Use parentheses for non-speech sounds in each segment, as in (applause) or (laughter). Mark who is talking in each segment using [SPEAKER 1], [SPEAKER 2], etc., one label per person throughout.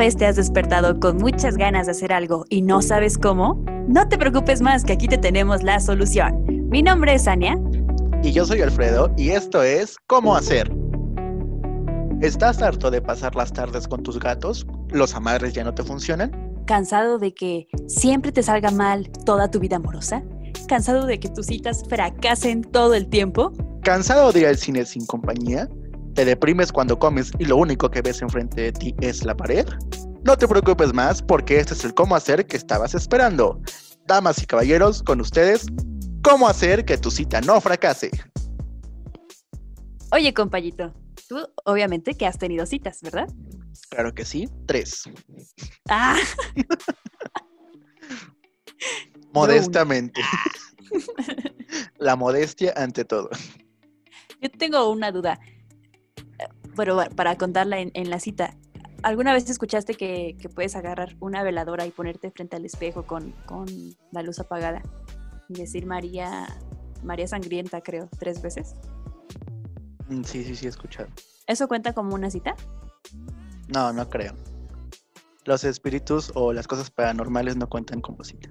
[SPEAKER 1] vez te has despertado con muchas ganas de hacer algo y no sabes cómo? No te preocupes más que aquí te tenemos la solución. Mi nombre es Ania.
[SPEAKER 2] Y yo soy Alfredo y esto es ¿Cómo hacer? ¿Estás harto de pasar las tardes con tus gatos? ¿Los amarres ya no te funcionan?
[SPEAKER 1] ¿Cansado de que siempre te salga mal toda tu vida amorosa? ¿Cansado de que tus citas fracasen todo el tiempo?
[SPEAKER 2] ¿Cansado de ir al cine sin compañía? ¿Te deprimes cuando comes y lo único que ves enfrente de ti es la pared? No te preocupes más porque este es el cómo hacer que estabas esperando. Damas y caballeros, con ustedes, cómo hacer que tu cita no fracase.
[SPEAKER 1] Oye, compañito, tú obviamente que has tenido citas, ¿verdad?
[SPEAKER 2] Claro que sí, tres.
[SPEAKER 1] Ah, (laughs)
[SPEAKER 2] Modestamente. (laughs) La modestia ante todo.
[SPEAKER 1] yo tengo una duda. Bueno, para contarla en, en la cita. ¿Alguna vez escuchaste que, que puedes agarrar una veladora y ponerte frente al espejo con, con la luz apagada y decir María, María Sangrienta, creo, tres veces?
[SPEAKER 2] Mm, Sí, sí, sí, he escuchado.
[SPEAKER 1] ¿Eso cuenta como una cita?
[SPEAKER 2] No, no creo. Los espíritus o las cosas paranormales no cuentan como cita.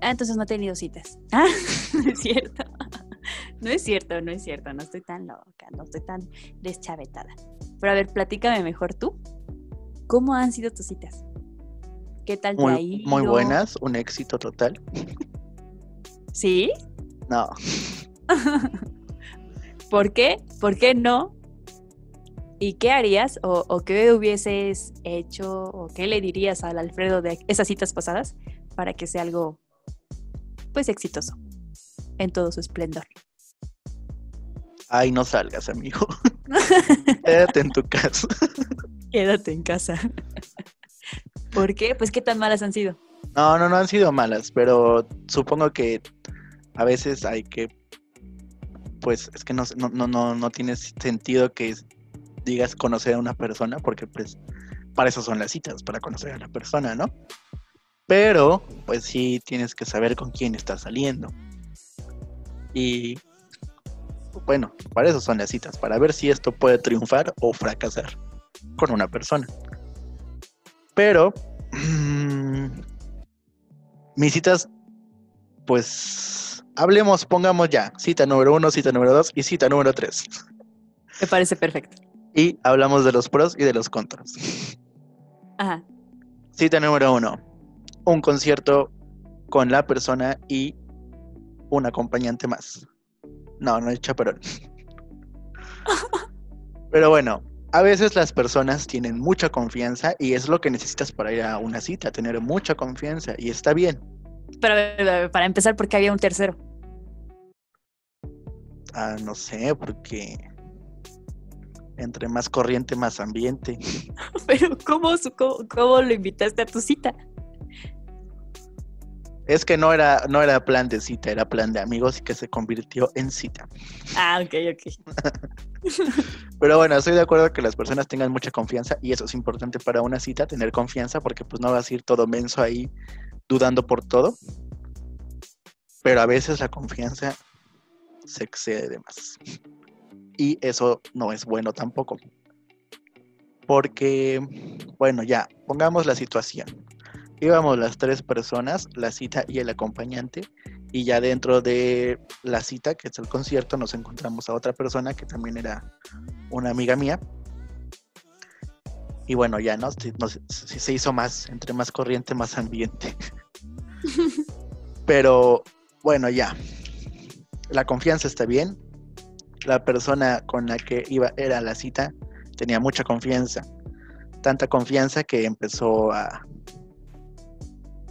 [SPEAKER 1] Ah, entonces no he tenido citas. (laughs) Ah, (laughs) es cierto. No es cierto, no es cierto. No estoy tan loca, no estoy tan deschavetada. Pero a ver, platícame mejor tú. ¿Cómo han sido tus citas? ¿Qué tal te ha
[SPEAKER 2] Muy, muy
[SPEAKER 1] ido?
[SPEAKER 2] buenas, un éxito total.
[SPEAKER 1] ¿Sí?
[SPEAKER 2] No, (laughs)
[SPEAKER 1] ¿Por qué? ¿Por qué no? ¿Y qué harías o, o qué hubieses hecho o qué le dirías al Alfredo de esas citas pasadas para que sea algo, pues, exitoso en todo su esplendor?
[SPEAKER 2] Ay, no salgas, amigo. (laughs) Quédate en tu casa.
[SPEAKER 1] Quédate en casa. ¿Por qué? Pues, ¿qué tan malas han sido?
[SPEAKER 2] No, no, no han sido malas, pero supongo que a veces hay que, pues, es que no, no, no, no, tiene sentido que digas conocer a una persona, porque pues para eso son las citas, para conocer a la persona, ¿no? Pero, pues sí tienes que saber con quién estás saliendo. Y, bueno, para eso son las citas, para ver si esto puede triunfar o fracasar con una persona. Pero, mis citas, pues, hablemos, pongamos ya, cita número uno, cita número dos y cita número tres.
[SPEAKER 1] Me parece perfecto.
[SPEAKER 2] Y hablamos de los pros y de los contras.
[SPEAKER 1] Ajá.
[SPEAKER 2] Cita número uno, un concierto con la persona y un acompañante más. No, no es chaperón. Pero bueno, a veces las personas tienen mucha confianza y es lo que necesitas para ir a una cita, tener mucha confianza y está bien.
[SPEAKER 1] Pero para empezar, porque había un tercero.
[SPEAKER 2] Ah, no sé, porque entre más corriente, más ambiente. (laughs)
[SPEAKER 1] Pero, ¿cómo, cómo, cómo lo invitaste a tu cita?
[SPEAKER 2] Es que no era, no era plan de cita, era plan de amigos y que se convirtió en cita.
[SPEAKER 1] Ah, ok, ok. (laughs)
[SPEAKER 2] Pero bueno, estoy de acuerdo que las personas tengan mucha confianza y eso es importante para una cita, tener confianza, porque pues no vas a ir todo menso ahí dudando por todo. Pero a veces la confianza se excede de más. Y eso no es bueno tampoco. Porque, bueno, ya, pongamos la situación. Íbamos las tres personas, la cita y el acompañante, y ya dentro de la cita, que es el concierto, nos encontramos a otra persona que también era una amiga mía. Y bueno, ya, ¿no? Se, nos- se- hizo más, entre más corriente, más ambiente. (laughs) Pero bueno, ya. La confianza está bien. La persona con la que iba era a la cita tenía mucha confianza. Tanta confianza que empezó a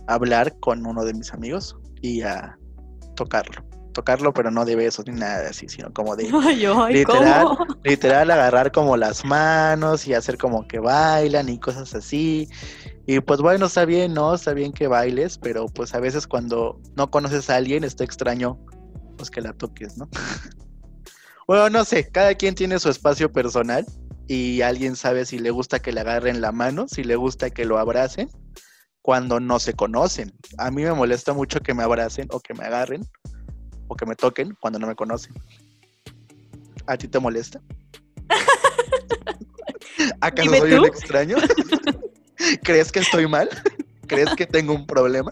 [SPEAKER 2] hablar con uno de mis amigos y a tocarlo. Tocarlo, pero no de besos ni nada así, sino como de (laughs)
[SPEAKER 1] Ay, ay,
[SPEAKER 2] Literal.
[SPEAKER 1] ¿cómo?
[SPEAKER 2] literal agarrar como las manos y hacer como que bailan y cosas así. Y pues bueno, está bien, ¿no? Está bien que bailes, pero pues a veces cuando no conoces a alguien está extraño pues que la toques, ¿no? (laughs) bueno, no sé, cada quien tiene su espacio personal y alguien sabe si le gusta que le agarren la mano, si le gusta que lo abracen cuando no se conocen. A mí me molesta mucho que me abracen o que me agarren o que me toquen cuando no me conocen. ¿A ti te molesta? (laughs) ¿Acaso soy un
[SPEAKER 1] tú.
[SPEAKER 2] extraño? (laughs) ¿Crees que estoy mal? ¿Crees que tengo un problema?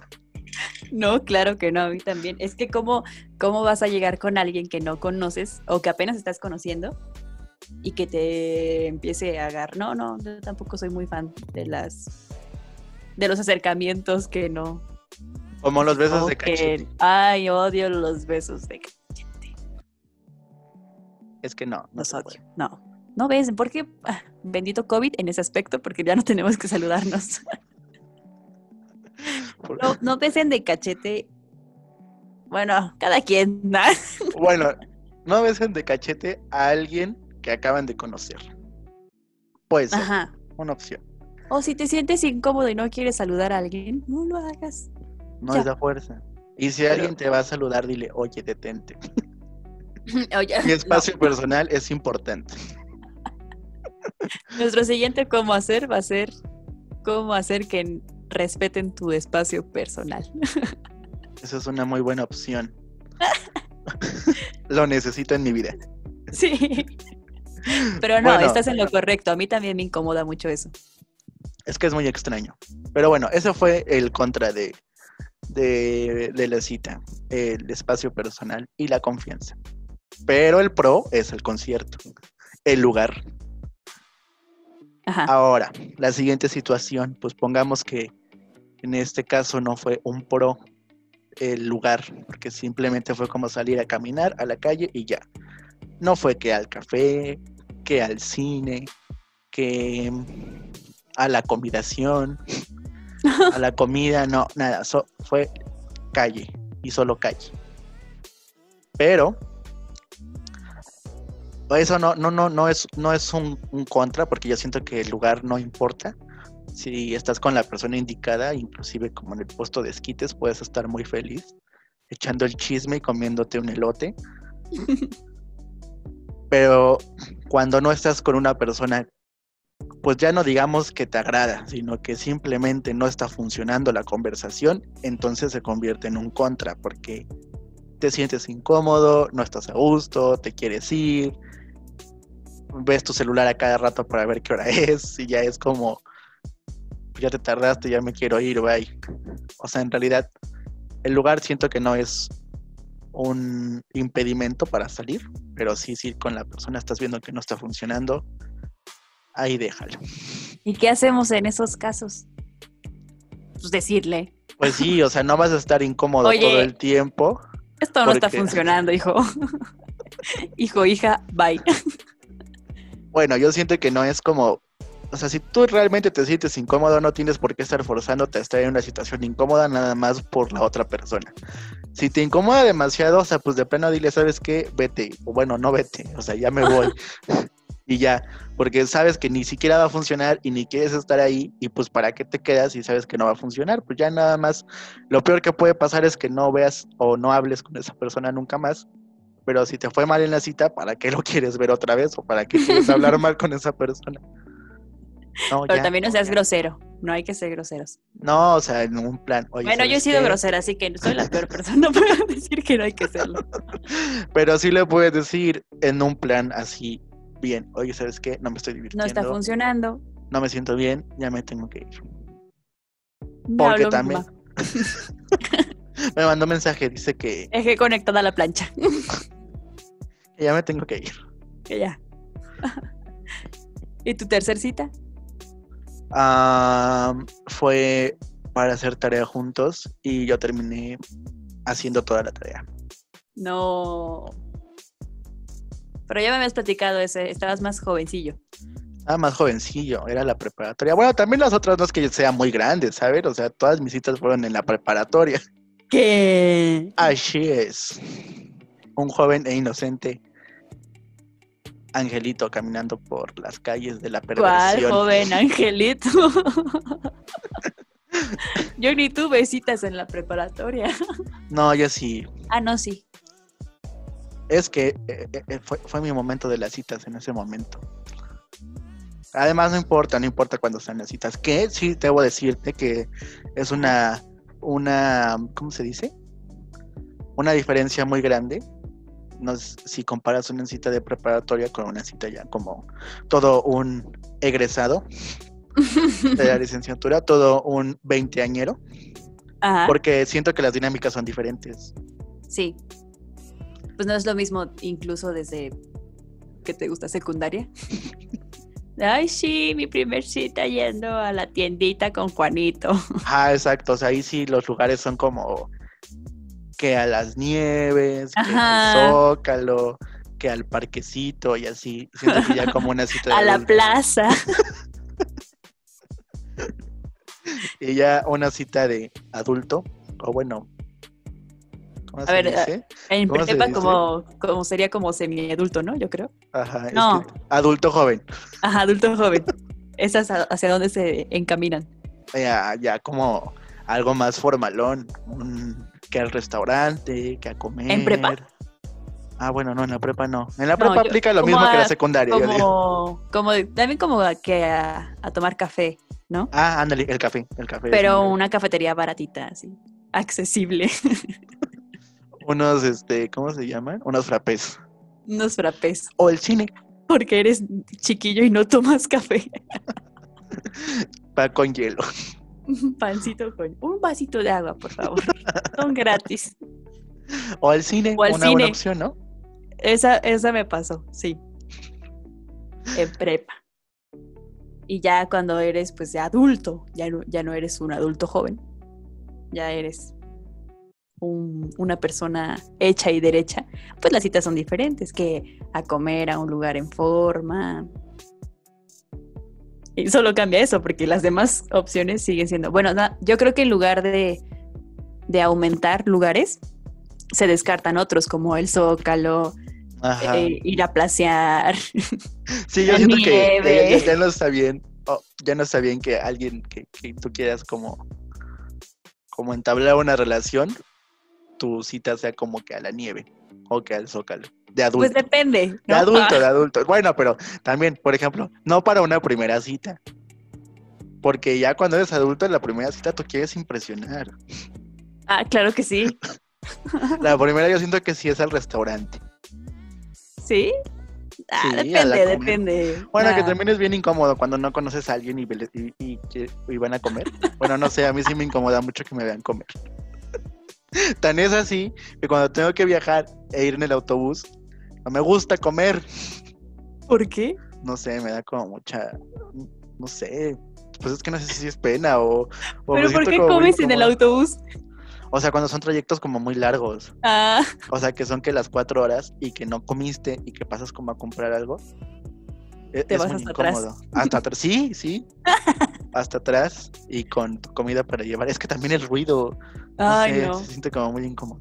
[SPEAKER 1] No, claro que no, a mí también. Es que cómo, cómo vas a llegar con alguien que no conoces o que apenas estás conociendo y que te empiece a agarrar. No, no, yo tampoco soy muy fan de las de los acercamientos que no.
[SPEAKER 2] Como los besos de cachete.
[SPEAKER 1] Ay, odio los besos de cachete.
[SPEAKER 2] Es que no, no
[SPEAKER 1] Los odio. No. No ves, ¿por qué? Ah, Bendito COVID en ese aspecto, porque ya no tenemos que saludarnos. (laughs) No, no besen de cachete. Bueno, cada quien. ¿no? (laughs)
[SPEAKER 2] Bueno, no besen de cachete a alguien que acaban de conocer.
[SPEAKER 1] Ajá.
[SPEAKER 2] una opción.
[SPEAKER 1] O si te sientes incómodo y no quieres saludar a alguien, no lo hagas.
[SPEAKER 2] No
[SPEAKER 1] Ya.
[SPEAKER 2] es la fuerza. Y si
[SPEAKER 1] Pero-
[SPEAKER 2] alguien te va a saludar, dile, oye, detente. (laughs)
[SPEAKER 1] Oye,
[SPEAKER 2] Mi
[SPEAKER 1] no.
[SPEAKER 2] espacio personal es importante. (laughs)
[SPEAKER 1] Nuestro siguiente cómo hacer va a ser cómo hacer que respeten tu espacio personal. (laughs)
[SPEAKER 2] Esa es una muy buena opción. Lo necesito en mi vida.
[SPEAKER 1] Sí. Pero no,
[SPEAKER 2] Bueno.
[SPEAKER 1] estás en lo correcto. A mí también me incomoda mucho eso.
[SPEAKER 2] Es que es muy extraño. Pero bueno, ese fue el contra de, de, de la cita, el espacio personal y la confianza. Pero el pro es el concierto, el lugar.
[SPEAKER 1] Ajá.
[SPEAKER 2] Ahora, la siguiente situación, pues pongamos que en este caso no fue un pro el lugar, porque simplemente fue como salir a caminar a la calle y ya. No fue que al café, que al cine, que a la combinación, a la comida, no, nada, so- fue calle y solo calle. Pero eso no, no, no, no es, no es un, un contra, porque yo siento que el lugar no importa. Si estás con la persona indicada, inclusive como en el puesto de esquites, puedes estar muy feliz, echando el chisme y comiéndote un elote. (laughs) Pero cuando no estás con una persona, pues ya no digamos que te agrada, sino que simplemente no está funcionando la conversación, entonces se convierte en un contra, porque te sientes incómodo, no estás a gusto, te quieres ir, ves tu celular a cada rato para ver qué hora (laughs) es, y ya es como, "Pues ya te tardaste, ya me quiero ir, bye. O sea, en realidad, el lugar siento que no es un impedimento para salir, pero sí, sí, con la persona estás viendo que no está funcionando, ahí déjalo.
[SPEAKER 1] ¿Y qué hacemos en esos casos? Pues decirle,
[SPEAKER 2] Pues sí, o sea, no vas a estar incómodo
[SPEAKER 1] Oye.
[SPEAKER 2] todo el tiempo.
[SPEAKER 1] esto no está funcionando, hijo. (laughs) hijo, hija, bye. (laughs)
[SPEAKER 2] Bueno, yo siento que no es como, o sea, si tú realmente te sientes incómodo, no tienes por qué estar forzándote a estar en una situación incómoda nada más por la otra persona. Si te incomoda demasiado, o sea, pues de plano dile, ¿sabes qué? Vete, o bueno, no vete, o sea, ya me voy. (laughs) y ya, porque sabes que ni siquiera va a funcionar y ni quieres estar ahí, y pues para qué te quedas y sabes que no va a funcionar, pues ya nada más, lo peor que puede pasar es que no veas o no hables con esa persona nunca más, pero si te fue mal en la cita, ¿para qué lo quieres ver otra vez o para qué quieres hablar mal con esa persona? No,
[SPEAKER 1] Pero
[SPEAKER 2] ya,
[SPEAKER 1] también no seas
[SPEAKER 2] ya.
[SPEAKER 1] grosero. No hay que ser groseros.
[SPEAKER 2] No, o sea, en un plan. oye,
[SPEAKER 1] bueno, yo he
[SPEAKER 2] ¿sabes
[SPEAKER 1] sido
[SPEAKER 2] qué?
[SPEAKER 1] grosera, así que soy la peor (laughs) persona (laughs) para decir que no hay que serlo.
[SPEAKER 2] Pero sí le puedes decir en un plan así, bien, oye, ¿sabes qué? No me estoy
[SPEAKER 1] No
[SPEAKER 2] divirtiendo,
[SPEAKER 1] está funcionando.
[SPEAKER 2] no me siento bien, ya me tengo que ir.
[SPEAKER 1] Me
[SPEAKER 2] Porque también (laughs) me mandó un mensaje, dice que,
[SPEAKER 1] Dejé conectada la plancha.
[SPEAKER 2] que ya me tengo que ir.
[SPEAKER 1] Que ya. ¿Y tu tercer cita?
[SPEAKER 2] Fue para hacer tarea juntos y yo terminé haciendo toda la tarea.
[SPEAKER 1] No. Pero ya me habías platicado ese, estabas más jovencillo.
[SPEAKER 2] Estaba más jovencillo, era la preparatoria. Bueno, también las otras no es que yo sea muy grande, ¿sabes? O sea, todas mis citas fueron en la preparatoria.
[SPEAKER 1] ¿Qué?
[SPEAKER 2] Así es. Un joven e inocente angelito caminando por las calles de la
[SPEAKER 1] ¿Cuál
[SPEAKER 2] perversión.
[SPEAKER 1] joven (laughs) angelito? (laughs) Yo ni tuve citas en la preparatoria.
[SPEAKER 2] No, yo sí.
[SPEAKER 1] Ah, no, sí.
[SPEAKER 2] Es que eh, eh, eh, fue, fue mi momento de las citas en ese momento. Además, no importa, no importa cuándo sean las citas. Que sí debo decirte que es una, una, ¿cómo se dice? Una diferencia muy grande. No es- si comparas una cita de preparatoria con una cita ya como todo un egresado. de la (laughs) licenciatura, todo un veinteañero, porque siento que las dinámicas son diferentes.
[SPEAKER 1] sí. Pues no es lo mismo incluso desde que te gusta secundaria. (laughs) Ay, sí, mi primer cita yendo a la tiendita con Juanito. (laughs)
[SPEAKER 2] Ah, exacto, o sea, ahí sí los lugares son como que a las nieves, que
[SPEAKER 1] Ajá.
[SPEAKER 2] al zócalo, que al parquecito y así. Siento que ya (laughs) como una cita de
[SPEAKER 1] A la plaza.
[SPEAKER 2] Y ya una cita de adulto, o bueno, ¿cómo se
[SPEAKER 1] ver,
[SPEAKER 2] dice?
[SPEAKER 1] En
[SPEAKER 2] ¿Cómo se
[SPEAKER 1] prepa como, como sería como semiadulto, ¿no? Yo creo.
[SPEAKER 2] Ajá, es
[SPEAKER 1] No.
[SPEAKER 2] que adulto joven.
[SPEAKER 1] Ajá, adulto joven. Esas a- hacia dónde se encaminan.
[SPEAKER 2] Ya, ya como algo más formalón, un- que al restaurante, que a comer.
[SPEAKER 1] ¿En prepa?
[SPEAKER 2] Ah, bueno, no, en la prepa no. En la
[SPEAKER 1] No,
[SPEAKER 2] prepa
[SPEAKER 1] yo-
[SPEAKER 2] aplica lo
[SPEAKER 1] como
[SPEAKER 2] mismo que la
[SPEAKER 1] a-
[SPEAKER 2] secundaria. yo digo.
[SPEAKER 1] Como, como también como a- que a, a tomar café, ¿no?
[SPEAKER 2] Ah, ándale, el café, el café.
[SPEAKER 1] Pero una cafetería baratita, así, accesible. (laughs)
[SPEAKER 2] Unos, este, ¿cómo se llaman? Unos frappés.
[SPEAKER 1] Unos frappés.
[SPEAKER 2] O el cine,
[SPEAKER 1] Porque eres chiquillo y no tomas café. (laughs)
[SPEAKER 2] pa con hielo.
[SPEAKER 1] Un pancito con un vasito de agua, por favor. Son gratis. (laughs)
[SPEAKER 2] O al cine,
[SPEAKER 1] O al
[SPEAKER 2] una buena opción, ¿no?
[SPEAKER 1] Esa, esa me pasó, sí. En prepa. Y ya cuando eres pues de adulto, ya no, ya no eres un adulto joven. Ya eres un- una persona hecha y derecha. Pues las citas son diferentes que a comer a un lugar en forma. Y solo cambia eso, porque las demás opciones siguen siendo. Bueno, yo creo que en lugar de, de aumentar lugares, se descartan otros, como el Zócalo, eh, ir a placear. (laughs)
[SPEAKER 2] sí, yo siento que, que ya- no está bien. oh, ya no está bien que alguien que, que tú quieras como, como entablar una relación, tu cita sea como que a la nieve o que al zócalo. De adulto.
[SPEAKER 1] Pues depende.
[SPEAKER 2] De adulto, de (laughs) adulto. Bueno, pero también, por ejemplo, no para una primera cita. Porque ya cuando eres adulto, en la primera cita tú quieres impresionar.
[SPEAKER 1] Ah, claro que sí. (laughs)
[SPEAKER 2] La primera yo siento que sí es al restaurante.
[SPEAKER 1] ¿Sí? Ah,
[SPEAKER 2] Sí,
[SPEAKER 1] depende, depende.
[SPEAKER 2] Bueno, que también es bien incómodo cuando no conoces a alguien y, y van a comer. Bueno, no sé, a mí sí me incomoda mucho que me vean comer. (laughs) Tan es así que cuando tengo que viajar e ir en el autobús, no me gusta comer.
[SPEAKER 1] ¿Por qué?
[SPEAKER 2] No sé, me da como mucha, no sé, pues es que no sé si es pena o...
[SPEAKER 1] ¿Pero por qué
[SPEAKER 2] muy
[SPEAKER 1] comes en el autobús?
[SPEAKER 2] O sea, cuando son trayectos como muy largos.
[SPEAKER 1] Ah,
[SPEAKER 2] O sea, que son que las cuatro horas y que no comiste y que pasas como a comprar algo. e-
[SPEAKER 1] Te
[SPEAKER 2] es
[SPEAKER 1] vas
[SPEAKER 2] muy
[SPEAKER 1] hasta atrás.
[SPEAKER 2] incómodo. Hasta atrás. Sí, sí. (laughs) hasta atrás y con comida para llevar. Es que también el ruido. No
[SPEAKER 1] ay,
[SPEAKER 2] sé,
[SPEAKER 1] no.
[SPEAKER 2] Se siente como muy incómodo.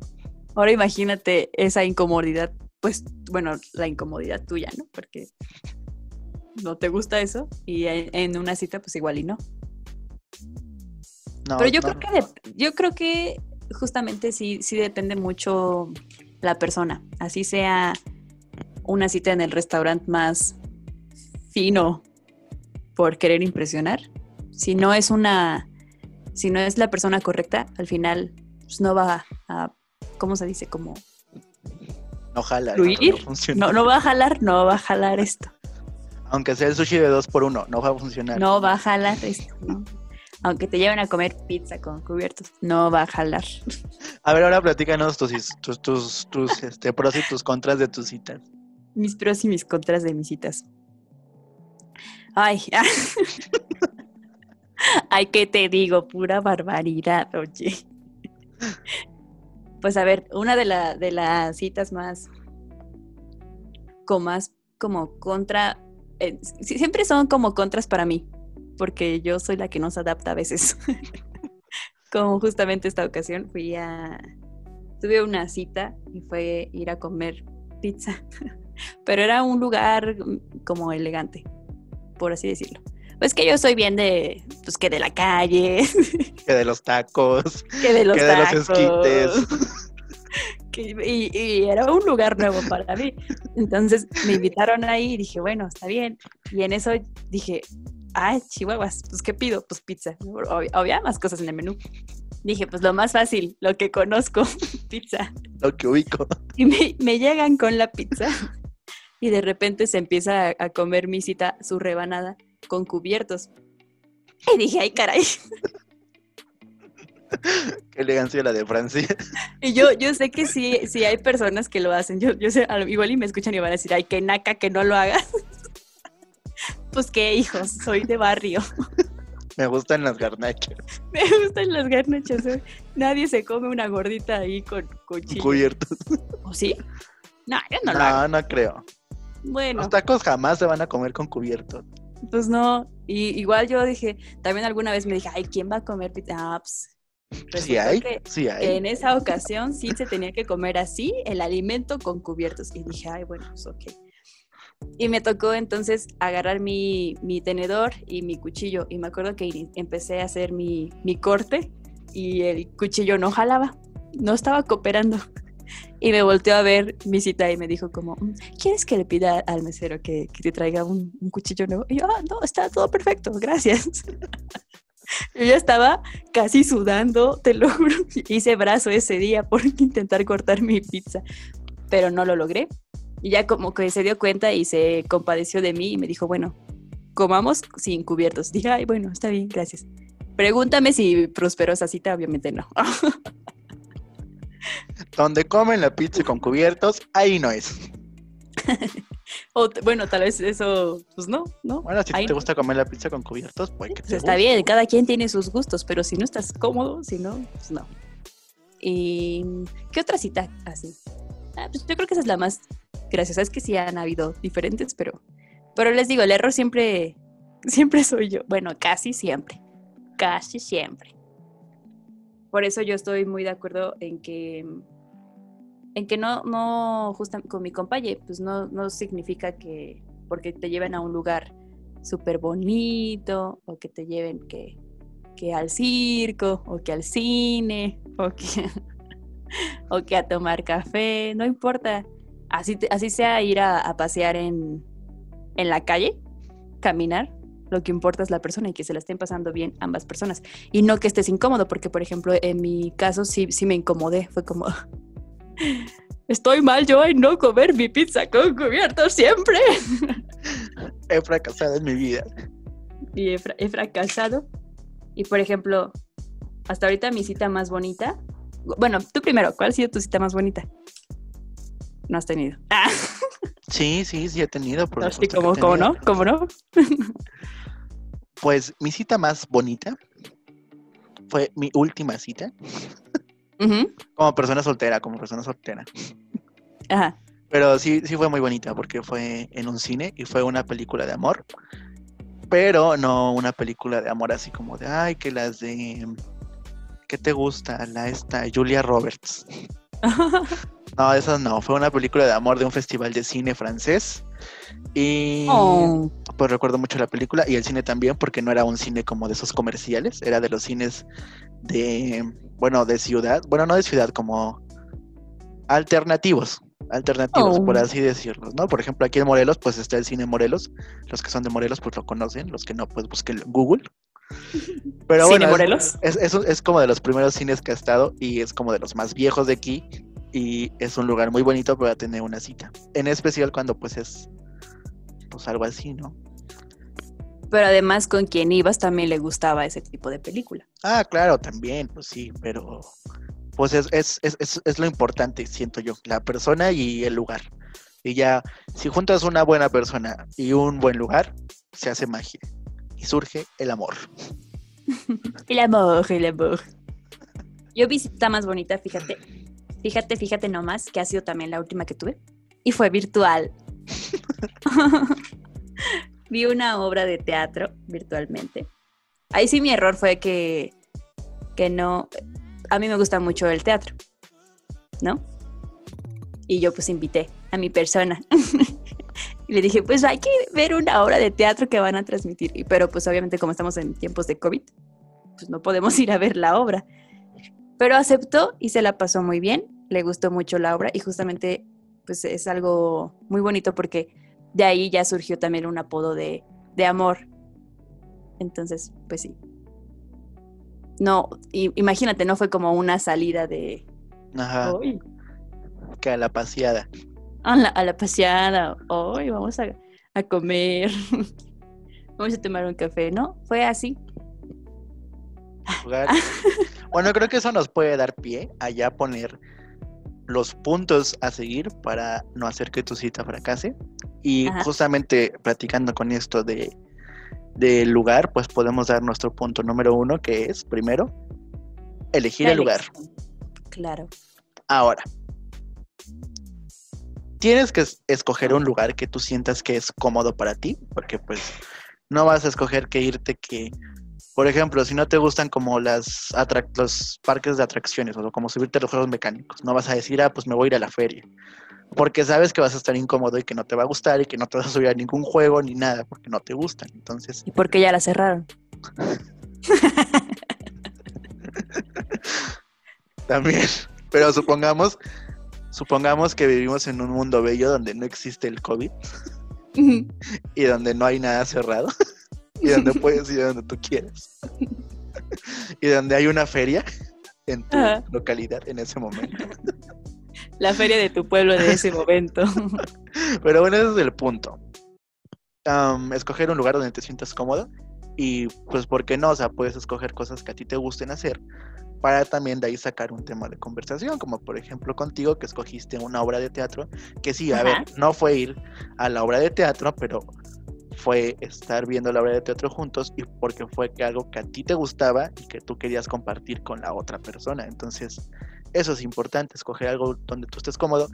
[SPEAKER 1] Ahora imagínate esa incomodidad. Pues, bueno, la incomodidad tuya, ¿no? Porque no te gusta eso y en, una cita, pues igual y no.
[SPEAKER 2] No,
[SPEAKER 1] Pero yo creo que de- yo creo que justamente sí, sí depende mucho la persona. Así sea una cita en el restaurante más fino por querer impresionar. Si no es una, si no es la persona correcta, al final pues, no va a, ¿cómo se dice? Como
[SPEAKER 2] no jala. no,
[SPEAKER 1] fluir.
[SPEAKER 2] no
[SPEAKER 1] no, no va a jalar, no va a jalar esto.
[SPEAKER 2] Aunque sea el sushi de dos por uno, no va a funcionar.
[SPEAKER 1] No va a jalar esto. ¿no? Aunque te lleven a comer pizza con cubiertos, no va a jalar.
[SPEAKER 2] A ver, ahora platícanos tus, tus, tus, tus este, pros y tus contras de tus citas.
[SPEAKER 1] Mis pros y mis contras de mis citas. Ay, (laughs) (laughs) (laughs) ay, ¿qué te digo? Pura barbaridad, oye. (laughs) Pues a ver, una de, de las citas más, con más como contra, eh, siempre son como contras para mí, porque yo soy la que no se adapta a veces. (laughs) como justamente esta ocasión fui a, tuve una cita y fue ir a comer pizza pero era un lugar mm, como elegante, por así decirlo. Pues que yo soy bien de, pues que de la calle, (laughs)
[SPEAKER 2] Que de los tacos,
[SPEAKER 1] que de los
[SPEAKER 2] que de los esquites. (laughs)
[SPEAKER 1] que- y, y era un lugar nuevo para mí. Entonces me invitaron ahí y dije, bueno, está bien. Y en eso dije, ay, chihuahuas, pues ¿qué pido? Pues pizza. Ob- Había más cosas en el menú. Dije, pues lo más fácil, lo que conozco, (laughs) pizza.
[SPEAKER 2] Lo que ubico.
[SPEAKER 1] Y me, me llegan con la pizza y de repente se empieza a, a comer mi cita su rebanada con cubiertos. Y dije, ay, caray. (laughs)
[SPEAKER 2] Qué elegancia la de Francia.
[SPEAKER 1] Y yo, yo sé que sí, sí hay personas que lo hacen. Yo, yo sé, igual y me escuchan y van a decir, ay, qué naca que no lo hagas. (laughs) Pues qué hijos, soy de barrio.
[SPEAKER 2] Me gustan las garnachas. (laughs)
[SPEAKER 1] Me gustan las garnachas. ¿eh? Nadie se come una gordita ahí con cuchillo.
[SPEAKER 2] Cubiertos.
[SPEAKER 1] ¿O sí? No, yo no,
[SPEAKER 2] No,
[SPEAKER 1] lo hago.
[SPEAKER 2] no, creo.
[SPEAKER 1] Bueno,
[SPEAKER 2] Los tacos jamás se van a comer con cubiertos.
[SPEAKER 1] Pues no. Y igual yo dije, también alguna vez me dije, ay, ¿quién va a comer pizza? Ah, pues,
[SPEAKER 2] Sí hay,
[SPEAKER 1] que
[SPEAKER 2] sí hay.
[SPEAKER 1] en esa ocasión sí se tenía que comer así el alimento con cubiertos. Y dije, ay, bueno, pues ok. Y me tocó entonces agarrar mi, mi tenedor y mi cuchillo. Y me acuerdo que empecé a hacer mi, mi corte y el cuchillo no jalaba, no estaba cooperando. Y me volteó a ver mi cita y me dijo como, "Mm, ¿quieres que le pida al mesero que, te traiga un, un cuchillo nuevo? Y yo, ah, no, está todo perfecto, gracias. (laughs) Yo ya estaba casi sudando, te lo juro. (laughs) Hice brazo ese día por intentar cortar mi pizza, pero no lo logré. Y ya como que se dio cuenta y se compadeció de mí y me dijo, bueno, comamos sin cubiertos. Dije, ay, bueno, está bien, gracias. Pregúntame si prosperó esa cita, obviamente no. (laughs)
[SPEAKER 2] Donde comen la pizza con cubiertos, ahí no es. (laughs)
[SPEAKER 1] o bueno, tal vez eso, pues no, ¿no?
[SPEAKER 2] Bueno, si
[SPEAKER 1] Ahí
[SPEAKER 2] te
[SPEAKER 1] no.
[SPEAKER 2] gusta comer la pizza con cubiertos, pues que
[SPEAKER 1] Pues
[SPEAKER 2] te
[SPEAKER 1] está
[SPEAKER 2] guste.
[SPEAKER 1] bien, cada quien tiene sus gustos, pero si no estás cómodo, si no, pues no. ¿Y qué otra cita así? Ah, pues yo creo que esa es la más graciosa. Es que sí han habido diferentes, pero, pero les digo, el error siempre, (laughs) siempre soy yo. Bueno, casi siempre. Casi siempre. Por eso yo estoy muy de acuerdo en que en que no, no, justa con mi compañero, pues no, no significa que porque te lleven a un lugar súper bonito o que te lleven que, que al circo o que al cine o que, (laughs) o que a tomar café, no importa. Así, así sea ir a, a pasear en, en la calle, caminar, lo que importa es la persona y que se la estén pasando bien ambas personas. Y no que estés incómodo, porque por ejemplo en mi caso sí, sí me incomodé, fue como... (laughs) Estoy mal yo en no comer mi pizza con cubiertos siempre. (laughs)
[SPEAKER 2] He fracasado en mi vida.
[SPEAKER 1] y he, fra- he fracasado. Y por ejemplo, hasta ahorita mi cita más bonita. Bueno, tú primero, ¿cuál ha sido tu cita más bonita? No has tenido. Ah, (laughs)
[SPEAKER 2] Sí, sí, sí he tenido. Por que
[SPEAKER 1] como, ¿cómo no? ¿Cómo no?
[SPEAKER 2] Pues mi cita más bonita fue mi última cita como persona soltera, como persona soltera.
[SPEAKER 1] Ajá.
[SPEAKER 2] Pero sí, sí fue muy bonita porque fue en un cine y fue una película de amor. Pero no una película de amor así como de, ay, que las de... ¿Qué te gusta? La esta, Julia Roberts. (laughs) No, esas no. Fue una película de amor de un festival de cine francés. Y
[SPEAKER 1] Oh,
[SPEAKER 2] pues recuerdo mucho la película y el cine también porque no era un cine como de esos comerciales, era de los cines de, bueno, de ciudad, bueno, no de ciudad, como alternativos, alternativos,
[SPEAKER 1] Oh.
[SPEAKER 2] por así decirlo, ¿no? Por ejemplo, aquí en Morelos, pues está el cine Morelos, los que son de Morelos, pues lo conocen, los que no, pues busquen en Google. (laughs) Pero
[SPEAKER 1] ¿Cine
[SPEAKER 2] bueno, es-
[SPEAKER 1] Morelos?
[SPEAKER 2] Es, es, es como de los primeros cines que ha estado y es como de los más viejos de aquí y es un lugar muy bonito para tener una cita. En especial cuando pues es pues algo así, ¿no?
[SPEAKER 1] Pero además con quien ibas también le gustaba ese tipo de película.
[SPEAKER 2] Ah, claro, también, pues sí, pero pues es, es, es, es, es lo importante, siento yo, la persona y el lugar. Y ya, si juntas una buena persona y un buen lugar, se hace magia y surge el amor. (laughs)
[SPEAKER 1] El amor, el amor. Yo vi cita más bonita, fíjate. Fíjate, fíjate nomás, que ha sido también la última que tuve. Y fue virtual. (laughs) vi una obra de teatro virtualmente. Ahí sí mi error fue que, que no... A mí me gusta mucho el teatro, ¿no? Y yo pues invité a mi persona. (laughs) y le dije, pues hay que ver una obra de teatro que van a transmitir. Pero pues obviamente como estamos en tiempos de COVID, pues no podemos (laughs) ir a ver la obra. Pero aceptó y se la pasó muy bien, le gustó mucho la obra y justamente pues es algo muy bonito porque de ahí ya surgió también un apodo de, de amor. Entonces, pues sí. No, i- imagínate, no fue como una salida de...
[SPEAKER 2] Ajá,
[SPEAKER 1] "Ay,
[SPEAKER 2] que a la paseada.
[SPEAKER 1] a la, a la paseada, hoy vamos a, a comer, (laughs) vamos a tomar un café, ¿no? Fue así.
[SPEAKER 2] bueno, creo que eso nos puede dar pie a ya poner los puntos a seguir para no hacer que tu cita fracase. Y
[SPEAKER 1] Ajá.
[SPEAKER 2] justamente platicando con esto de del lugar, pues podemos dar nuestro punto número uno, que es, primero, elegir el lugar.
[SPEAKER 1] Claro.
[SPEAKER 2] Ahora, tienes que es- escoger un lugar que tú sientas que es cómodo para ti, porque pues no vas a escoger que irte que, por ejemplo, si no te gustan como las los parques de atracciones o como subirte a los juegos mecánicos, no vas a decir, ah, pues me voy a ir a la feria, porque sabes que vas a estar incómodo y que no te va a gustar y que no te vas a subir a ningún juego ni nada, porque no te gustan. Entonces,
[SPEAKER 1] ¿Y por qué ya la cerraron? (laughs)
[SPEAKER 2] también, pero supongamos, supongamos que vivimos en un mundo bello donde no existe el COVID. y donde no hay nada cerrado (laughs) y donde (laughs) puedes ir a donde tú quieras (laughs) y donde hay una feria en tu
[SPEAKER 1] Ajá.
[SPEAKER 2] localidad en ese momento.
[SPEAKER 1] La feria de tu pueblo de ese momento.
[SPEAKER 2] Pero bueno, ese es el punto. Am, escoger un lugar donde te sientas cómodo y pues, ¿por qué no? O sea, puedes escoger cosas que a ti te gusten hacer para también de ahí sacar un tema de conversación, como por ejemplo contigo que escogiste una obra de teatro, que sí, a
[SPEAKER 1] Ajá.
[SPEAKER 2] ver, no fue ir a la obra de teatro, pero fue estar viendo la obra de teatro juntos y porque fue que algo que a ti te gustaba y que tú querías compartir con la otra persona. Entonces, eso es importante, escoger algo donde tú estés cómodo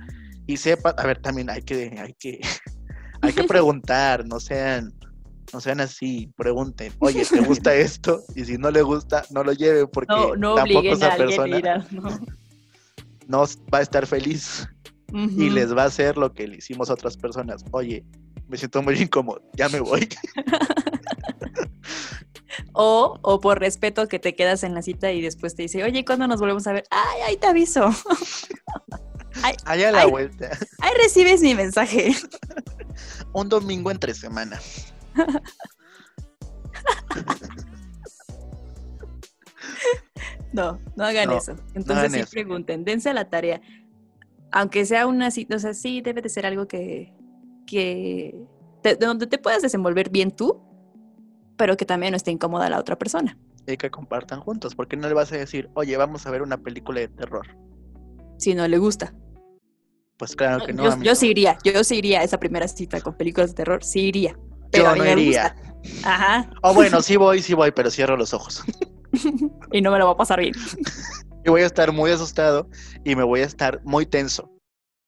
[SPEAKER 2] y sepa, a ver, también hay que, hay que, (laughs) hay que preguntar, no sean, no sean así, pregunten, oye, ¿te gusta (laughs) esto? Y si no le gusta, no lo lleve porque
[SPEAKER 1] No, no
[SPEAKER 2] tampoco
[SPEAKER 1] a
[SPEAKER 2] esa
[SPEAKER 1] a
[SPEAKER 2] persona
[SPEAKER 1] ir a... no. (laughs)
[SPEAKER 2] no va a estar feliz y les va a hacer lo que le hicimos a otras personas. Oye, me siento muy incómodo, ya me voy. (laughs)
[SPEAKER 1] O, o por respeto que te quedas en la cita y después te dice, oye, ¿cuándo nos volvemos a ver? Ay, ahí te aviso. (laughs)
[SPEAKER 2] Allá a la
[SPEAKER 1] Ay.
[SPEAKER 2] vuelta,
[SPEAKER 1] Ahí recibes mi mensaje. (laughs)
[SPEAKER 2] un domingo entre semana.
[SPEAKER 1] No, no hagan
[SPEAKER 2] No,
[SPEAKER 1] eso. Entonces
[SPEAKER 2] hagan
[SPEAKER 1] sí
[SPEAKER 2] eso.
[SPEAKER 1] pregunten, dense a la tarea. Aunque sea una cita, o sea, sí debe de ser algo que, que te- de donde te puedas desenvolver bien tú, pero que también no esté incómoda la otra persona.
[SPEAKER 2] Y que compartan juntos, porque no le vas a decir, oye, vamos a ver una película de terror.
[SPEAKER 1] Si no le gusta.
[SPEAKER 2] Pues claro que no.
[SPEAKER 1] yo, yo sí iría, yo sí iría a esa primera cita con películas de terror, sí iría. Pero
[SPEAKER 2] Yo
[SPEAKER 1] a mí
[SPEAKER 2] no
[SPEAKER 1] me
[SPEAKER 2] iría.
[SPEAKER 1] gusta. Ajá.
[SPEAKER 2] O bueno, (laughs) sí voy, sí voy, pero cierro los ojos. (laughs)
[SPEAKER 1] y no me lo va a pasar bien. (laughs)
[SPEAKER 2] Y voy a estar muy asustado y me voy a estar muy tenso.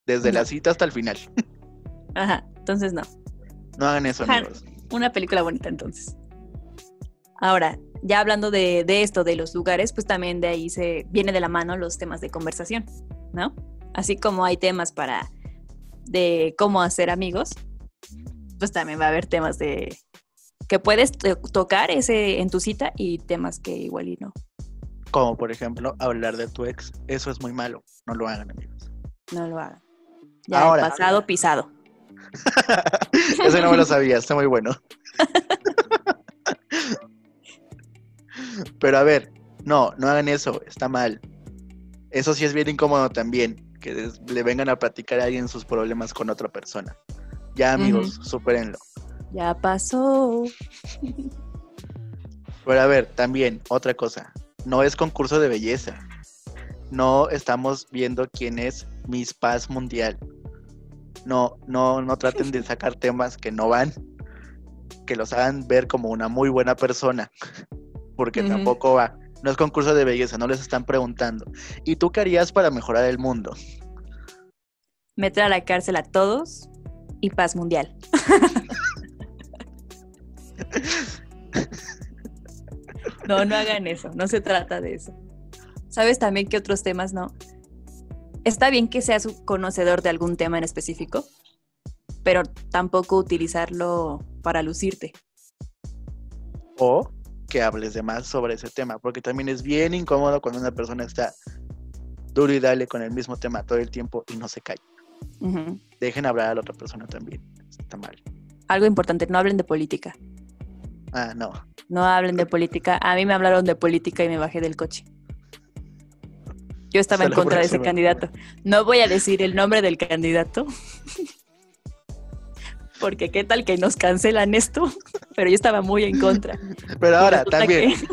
[SPEAKER 2] Desde la cita hasta el final.
[SPEAKER 1] Ajá. Entonces no.
[SPEAKER 2] No hagan eso,
[SPEAKER 1] Ajá.
[SPEAKER 2] amigos.
[SPEAKER 1] Una película bonita entonces. Ahora, ya hablando de, de esto, de los lugares, pues también de ahí se viene de la mano los temas de conversación, ¿no? Así como hay temas para de cómo hacer amigos, pues también va a haber temas de que puedes to- tocar ese en tu cita y temas que igual y no.
[SPEAKER 2] Como por ejemplo, hablar de tu ex. Eso es muy malo. No lo hagan, amigos.
[SPEAKER 1] No lo hagan. Ya el
[SPEAKER 2] Ahora.
[SPEAKER 1] pasado pisado. (laughs)
[SPEAKER 2] Ese no me lo sabía, está muy bueno. Pero a ver, no, no hagan eso, está mal. Eso sí es bien incómodo también, que le vengan a platicar a alguien sus problemas con otra persona. Ya amigos, supérenlo.
[SPEAKER 1] Ya pasó.
[SPEAKER 2] Pero a ver, también, otra cosa, no es concurso de belleza. No estamos viendo quién es Miss Paz Mundial. No, no, no traten de sacar temas que no van, que los hagan ver como una muy buena persona, porque tampoco va. No es concurso de belleza, no les están preguntando. ¿Y tú qué harías para mejorar el mundo?
[SPEAKER 1] Meter a la cárcel a todos y paz mundial. (laughs) No, no hagan eso, no se trata de eso. ¿Sabes también qué otros temas no? Está bien que seas conocedor de algún tema en específico, pero tampoco utilizarlo para lucirte.
[SPEAKER 2] O que hables de más sobre ese tema, porque también es bien incómodo cuando una persona está duro y dale con el mismo tema todo el tiempo y no se calla. Dejen hablar a la otra persona también. Está mal.
[SPEAKER 1] Algo importante, no hablen de política.
[SPEAKER 2] Ah, no.
[SPEAKER 1] No hablen de política. A mí me hablaron de política y me bajé del coche. Yo estaba en contra de ese candidato. No voy a decir el nombre del candidato. (laughs) Porque qué tal que nos cancelan esto. Pero yo estaba muy en contra.
[SPEAKER 2] Pero ahora también,
[SPEAKER 1] que-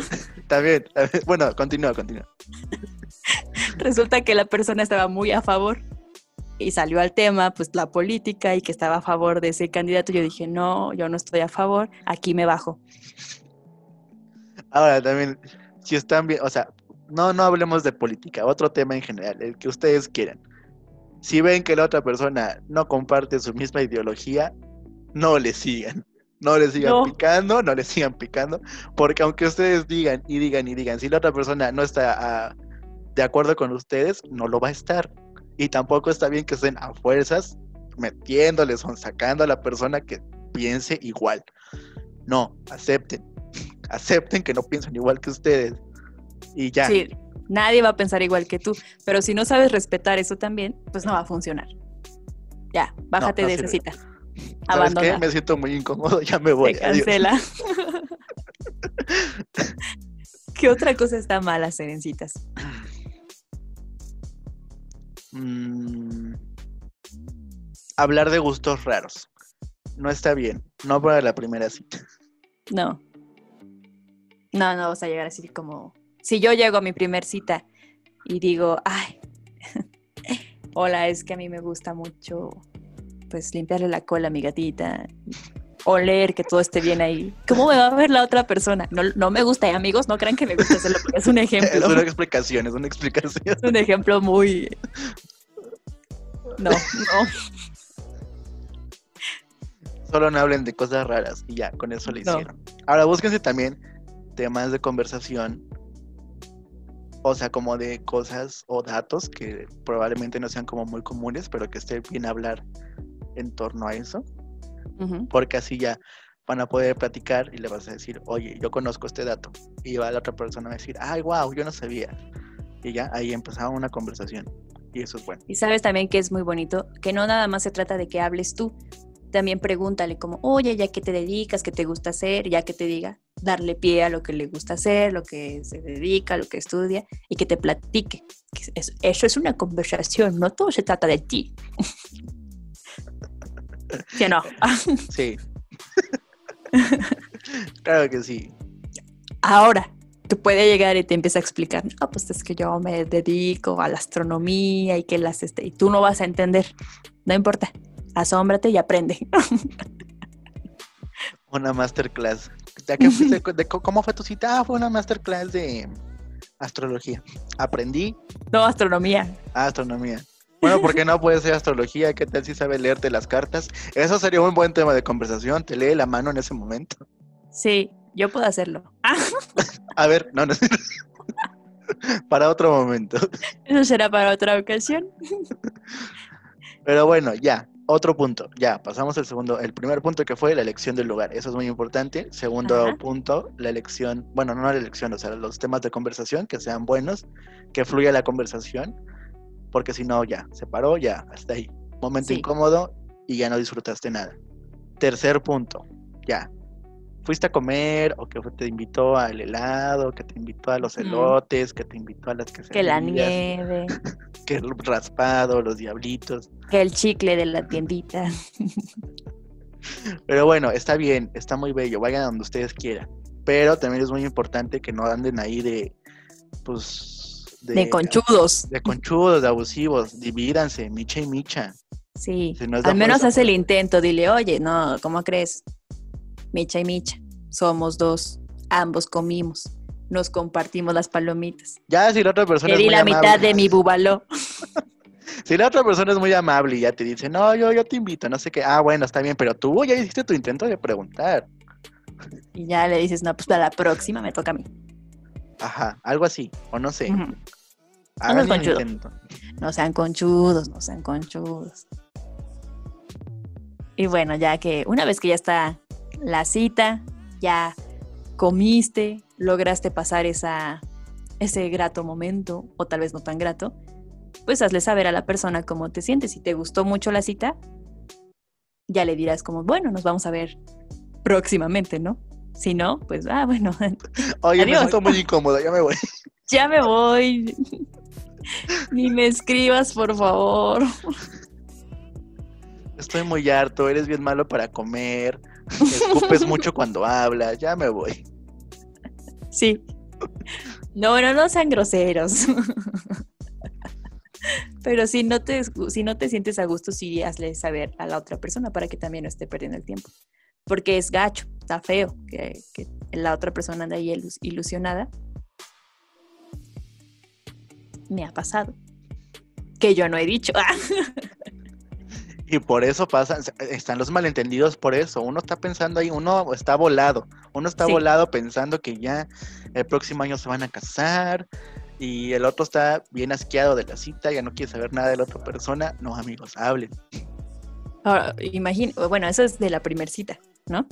[SPEAKER 1] (laughs)
[SPEAKER 2] También, bueno, continúa, continúa. (laughs)
[SPEAKER 1] Resulta que la persona estaba muy a favor y salió al tema, pues la política y que estaba a favor de ese candidato. Yo dije, no, yo no estoy a favor, aquí me bajo.
[SPEAKER 2] Ahora también, si están bien, o sea, no, no hablemos de política, otro tema en general, el que ustedes quieran. Si ven que la otra persona no comparte su misma ideología, no le sigan. No le sigan picando, no le sigan picando, porque aunque ustedes digan y digan y digan, si la otra persona no está ah, de acuerdo con ustedes, no lo va a estar. Y tampoco está bien que estén a fuerzas metiéndoles o sacando a la persona que piense igual. No, acepten. (laughs) Acepten que no piensan igual que ustedes. Y ya.
[SPEAKER 1] Sí, nadie va a pensar igual que tú. Pero si no sabes respetar eso también, pues no va a funcionar. Ya, bájate de esa cita.
[SPEAKER 2] ¿Sabes qué? Me siento muy incómodo, ya me voy.
[SPEAKER 1] cancela. (laughs) ¿Qué otra cosa está mal hacer en citas? (laughs)
[SPEAKER 2] Mm, hablar de gustos raros. No está bien. No para la primera cita.
[SPEAKER 1] No. No, no vas a llegar así como. Si yo llego a mi primer cita y digo, ay, (laughs) hola, es que a mí me gusta mucho, pues limpiarle la cola a mi gatita, oler que todo esté bien ahí. ¿Cómo me va a ver la otra persona? No, no me gusta, ¿eh, amigos, no crean que me gusta hacerlo, porque es un (laughs) ejemplo.
[SPEAKER 2] Es una explicación, es una explicación.
[SPEAKER 1] Es un ejemplo muy no, no.
[SPEAKER 2] Solo no hablen de cosas raras y ya, con eso le hicieron. Ahora búsquense también temas de conversación, o sea, como de cosas o datos que probablemente no sean como muy comunes, pero que esté bien hablar en torno a eso. Porque así ya van a poder platicar y le vas a decir, oye, yo conozco este dato. Y va la otra persona a decir, ay, wow, yo no sabía. Y ya ahí empezaba una conversación y eso es bueno.
[SPEAKER 1] Y sabes también que es muy bonito, que no nada más se trata de que hables tú, también pregúntale como, oye, ya que te dedicas, qué te gusta hacer, ya que te diga, darle pie a lo que le gusta hacer, lo que se dedica, lo que estudia, y que te platique. Eso, es una conversación, no todo se trata de ti. (laughs) ¿Sí no?
[SPEAKER 2] sí. (laughs) claro que sí.
[SPEAKER 1] Ahora, puede llegar y te empieza a explicar, no, pues es que yo me dedico a la astronomía y que las, este, y tú no vas a entender, no importa, asómbrate y aprende. (laughs)
[SPEAKER 2] Una masterclass. Que (laughs) ¿Cómo fue tu cita? Ah, fue una masterclass de astrología. Aprendí.
[SPEAKER 1] No, astronomía.
[SPEAKER 2] Ah, astronomía. Bueno, ¿por qué no puede ser astrología? ¿Qué tal si sabe leerte las cartas? Eso sería un buen tema de conversación. Te lee la mano en ese momento.
[SPEAKER 1] Sí, yo puedo hacerlo.
[SPEAKER 2] A ver, no, no. para otro momento. (laughs)
[SPEAKER 1] Eso será para otra ocasión.
[SPEAKER 2] Pero bueno, ya, otro punto. Ya, pasamos al segundo. El primer punto que fue la elección del lugar. Eso es muy importante. Segundo punto, la elección, bueno, no la elección, o sea, los temas de conversación que sean buenos, que fluya la conversación, porque si no, ya, se paró, ya, hasta ahí. Momento incómodo y ya no disfrutaste nada. Tercer punto, ya, fuiste a comer o que te invitó al helado, que te invitó a los elotes, que te invitó a las que
[SPEAKER 1] Que la nieve. (laughs)
[SPEAKER 2] que el raspado, los diablitos.
[SPEAKER 1] Que el chicle de la tiendita. (laughs)
[SPEAKER 2] Pero bueno, está bien, está muy bello, vayan a donde ustedes quieran. Pero también es muy importante que no anden ahí de, pues...
[SPEAKER 1] De, conchudos.
[SPEAKER 2] De conchudos, de abusivos. Divídanse, micha y micha.
[SPEAKER 1] Sí, al menos haz el intento, dile, oye, no, ¿cómo crees? Micha y Micha. Somos dos. Ambos comimos. Nos compartimos las palomitas.
[SPEAKER 2] Ya, si la otra persona
[SPEAKER 1] es muy la mitad de mi búbalo. (laughs)
[SPEAKER 2] si la otra persona es muy amable y ya te dice, no, yo, yo te invito, no sé qué. Ah, bueno, está bien, pero tú ya hiciste tu intento de preguntar. (laughs)
[SPEAKER 1] Y ya le dices, no, pues para la próxima me toca a mí.
[SPEAKER 2] Ajá, algo así, o no sé. no,
[SPEAKER 1] no sean conchudos, no sean conchudos. Y bueno, ya que una vez que ya está la cita, ya comiste, lograste pasar esa, ese grato momento, o tal vez no tan grato, pues hazle saber a la persona cómo te sientes. Si te gustó mucho la cita, ya le dirás como, bueno, nos vamos a ver próximamente, ¿no? Si no, pues, ah, bueno. (laughs)
[SPEAKER 2] Oye, me siento muy incómodo, ya me voy. (laughs)
[SPEAKER 1] Ya me voy. Ni me escribas, por favor.
[SPEAKER 2] Estoy muy harto, eres bien malo para comer. Escupes mucho cuando hablas, ya me voy.
[SPEAKER 1] Sí, No, no, no sean groseros. Pero si no te, si no te sientes a gusto, sí hazle saber a la otra persona para que también no esté perdiendo el tiempo. Porque es gacho, está feo que, que la otra persona anda ahí ilus- ilusionada. Me ha pasado. Que yo no he dicho. (laughs)
[SPEAKER 2] Y por eso pasan, están los malentendidos por eso. Uno está pensando ahí, uno está volado. Uno está
[SPEAKER 1] Sí.
[SPEAKER 2] volado pensando que ya el próximo año se van a casar. Y el otro está bien asqueado de la cita, ya no quiere saber nada de la otra persona. No, amigos, hablen.
[SPEAKER 1] Ahora, imagín- bueno, eso es de la primer cita, ¿no?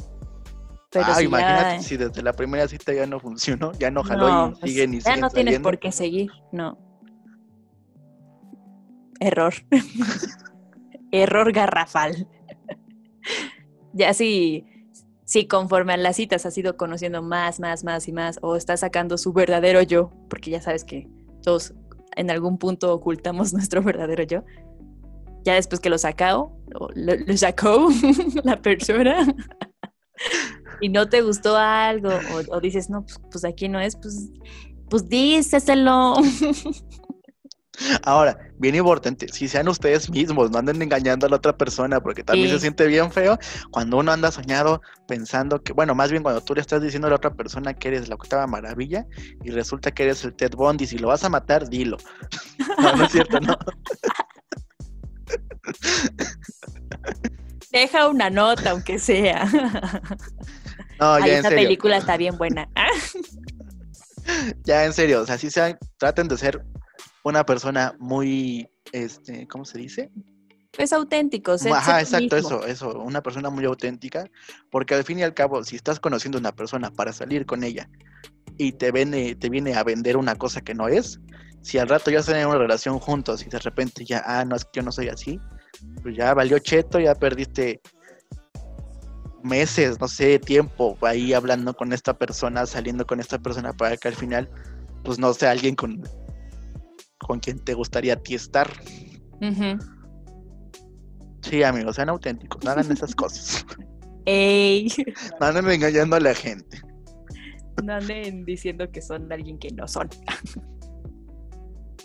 [SPEAKER 1] Pero
[SPEAKER 2] ah,
[SPEAKER 1] si
[SPEAKER 2] imagínate
[SPEAKER 1] ya,
[SPEAKER 2] si desde la primera cita ya no funcionó, ya no jaló
[SPEAKER 1] no,
[SPEAKER 2] y
[SPEAKER 1] pues,
[SPEAKER 2] siguen y
[SPEAKER 1] ya
[SPEAKER 2] siguen
[SPEAKER 1] no tienes
[SPEAKER 2] saliendo.
[SPEAKER 1] por qué seguir, no. Error. (laughs) Error garrafal. (laughs) ya si, si conforme a las citas has ido conociendo más, más, más y más, o estás sacando su verdadero yo, porque ya sabes que todos en algún punto ocultamos (laughs) nuestro verdadero yo. Ya después que lo sacó, lo sacó (laughs) la persona, y no te gustó algo, o, o dices, no, pues, pues aquí no es, pues, pues díceselo.
[SPEAKER 2] Ahora, bien importante, si sean ustedes mismos, no anden engañando a la otra persona, porque también
[SPEAKER 1] Sí.
[SPEAKER 2] se siente bien feo cuando uno anda soñado pensando que, bueno, más bien cuando tú le estás diciendo a la otra persona que eres la octava maravilla y resulta que eres el Ted Bundy, si lo vas a matar, dilo. (laughs) No, no es cierto, no. (laughs)
[SPEAKER 1] Deja una nota, aunque sea.
[SPEAKER 2] No,
[SPEAKER 1] Ay,
[SPEAKER 2] ya en
[SPEAKER 1] esa
[SPEAKER 2] serio,
[SPEAKER 1] película está bien buena. (laughs)
[SPEAKER 2] Ya en serio, o sea, si sean, traten de ser una persona muy, este, ¿cómo se dice?
[SPEAKER 1] Es auténtico. sé
[SPEAKER 2] Ajá, exacto,
[SPEAKER 1] mismo.
[SPEAKER 2] eso, eso, una persona muy auténtica, porque al fin y al cabo, si estás conociendo a una persona para salir con ella y te viene, te viene a vender una cosa que no es, si al rato ya están en una relación juntos y de repente ya, ah, no, es que yo no soy así, pues ya valió cheto, ya perdiste meses, no sé, tiempo ahí hablando con esta persona, saliendo con esta persona para que al final, pues no sea alguien con, con quien te gustaría a ti estar. Sí, amigos, sean auténticos, no hagan (laughs) esas cosas.
[SPEAKER 1] Ey,
[SPEAKER 2] No anden engañando a la gente.
[SPEAKER 1] no anden diciendo que son alguien que no son.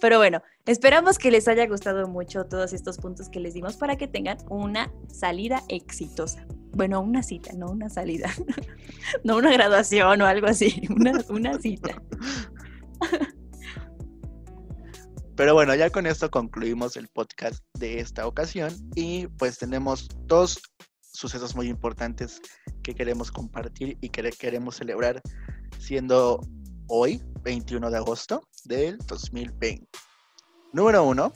[SPEAKER 1] Pero bueno, esperamos que les haya gustado mucho todos estos puntos que les dimos para que tengan una salida exitosa. Bueno, una cita, no una salida. (laughs) No una graduación o algo así, una, una cita. (laughs)
[SPEAKER 2] Pero bueno, ya con esto concluimos el podcast de esta ocasión y pues tenemos dos sucesos muy importantes que queremos compartir y que queremos celebrar siendo hoy, 21 de agosto del 2020. Número uno,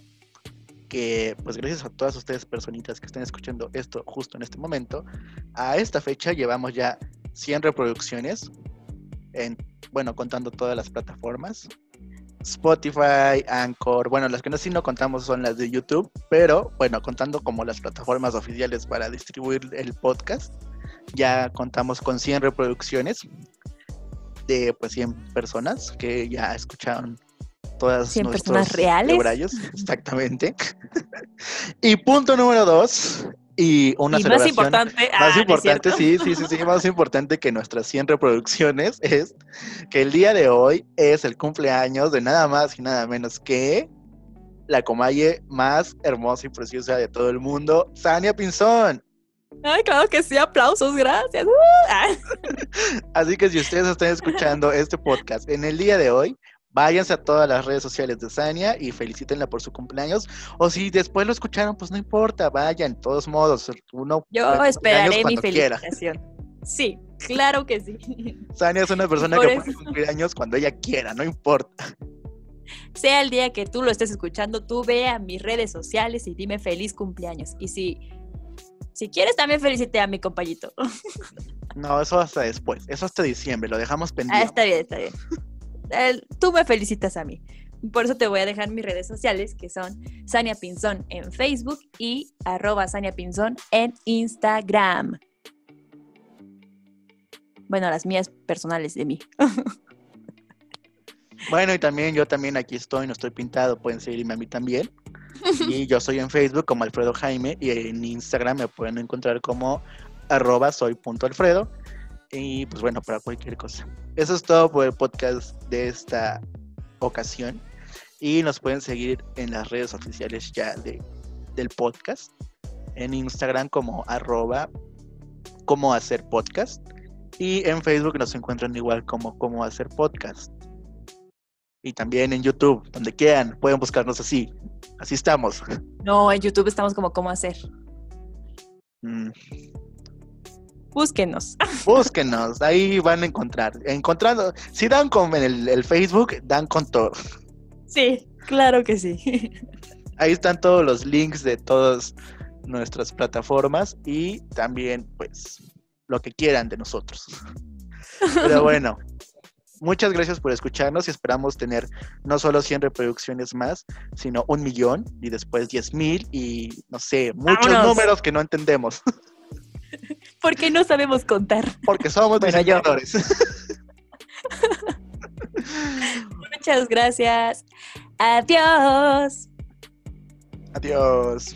[SPEAKER 2] que pues gracias a todas ustedes personitas que están escuchando esto justo en este momento, a esta fecha llevamos ya 100 reproducciones, en, bueno, contando todas las plataformas. Spotify, Anchor, bueno, las que no sí no contamos son las de YouTube, pero bueno, contando como las plataformas oficiales para distribuir el podcast, ya contamos con 100 reproducciones de pues 100 personas que ya escucharon todas
[SPEAKER 1] 100
[SPEAKER 2] nuestros
[SPEAKER 1] personas reales. (laughs)
[SPEAKER 2] exactamente. y punto número dos, y una
[SPEAKER 1] y más importante,
[SPEAKER 2] más
[SPEAKER 1] ah, ¿no es
[SPEAKER 2] importante, sí, sí, sí, sí, más importante que nuestras 100 reproducciones (laughs) es que el día de hoy es el cumpleaños de nada más y nada menos que la comalle más hermosa y preciosa de todo el mundo, Sania Pinzón.
[SPEAKER 1] Ay, claro que sí, aplausos, gracias. Uh, ah. (laughs)
[SPEAKER 2] Así que si ustedes están escuchando este podcast en el día de hoy, váyanse a todas las redes sociales de Sania y felicítenla por su cumpleaños. O si después lo escucharon, pues no importa, vayan, de todos modos, uno
[SPEAKER 1] Yo esperaré mi
[SPEAKER 2] quiera.
[SPEAKER 1] felicitación. Sí, claro que sí. (laughs)
[SPEAKER 2] Sania es una persona
[SPEAKER 1] Por
[SPEAKER 2] que
[SPEAKER 1] eso.
[SPEAKER 2] puede cumplir años cuando ella quiera, no importa. (laughs)
[SPEAKER 1] Sea el día que tú lo estés escuchando, tú ve a mis redes sociales y dime feliz cumpleaños. Y si, si quieres, también felicite a mi compañito. (laughs)
[SPEAKER 2] No, eso hasta después, eso hasta diciembre, lo dejamos
[SPEAKER 1] Ah,
[SPEAKER 2] pendiente.
[SPEAKER 1] está bien, está bien. Tú me felicitas a mí. Por eso te voy a dejar mis redes sociales, que son Sania Pinzón en Facebook y arroba Sania Pinzón en Instagram. Bueno, las mías personales de mí. (laughs)
[SPEAKER 2] Bueno, y también yo también aquí estoy, no estoy pintado, pueden seguirme a mí también. Y yo soy en Facebook como Alfredo Jaime y en Instagram me pueden encontrar como arroba soy punto Alfredo. Y pues bueno, para cualquier cosa. Eso es todo por el podcast de esta ocasión. Y nos pueden seguir en las redes oficiales ya de, del podcast. En Instagram como arroba cómo hacer podcast. Y en Facebook nos encuentran igual como cómo hacer podcast. Y también en YouTube, donde quieran, pueden buscarnos así. Así estamos.
[SPEAKER 1] No, en YouTube estamos como cómo hacer.
[SPEAKER 2] Mm,
[SPEAKER 1] Búsquenos.
[SPEAKER 2] Búsquenos, ahí van a encontrar. Encontrando, si dan con el, el Facebook, dan con todo.
[SPEAKER 1] Sí, claro que sí.
[SPEAKER 2] Ahí están todos los links de todas nuestras plataformas y también, pues, lo que quieran de nosotros. Pero (laughs) bueno, muchas gracias por escucharnos y esperamos tener no solo 100 reproducciones más, sino un millón y después 10 mil y no sé, muchos
[SPEAKER 1] Vámonos.
[SPEAKER 2] números que no entendemos (laughs)
[SPEAKER 1] Porque no sabemos contar.
[SPEAKER 2] porque somos
[SPEAKER 1] Bueno,
[SPEAKER 2] diseñadores. (laughs)
[SPEAKER 1] Muchas gracias. Adiós.
[SPEAKER 2] Adiós.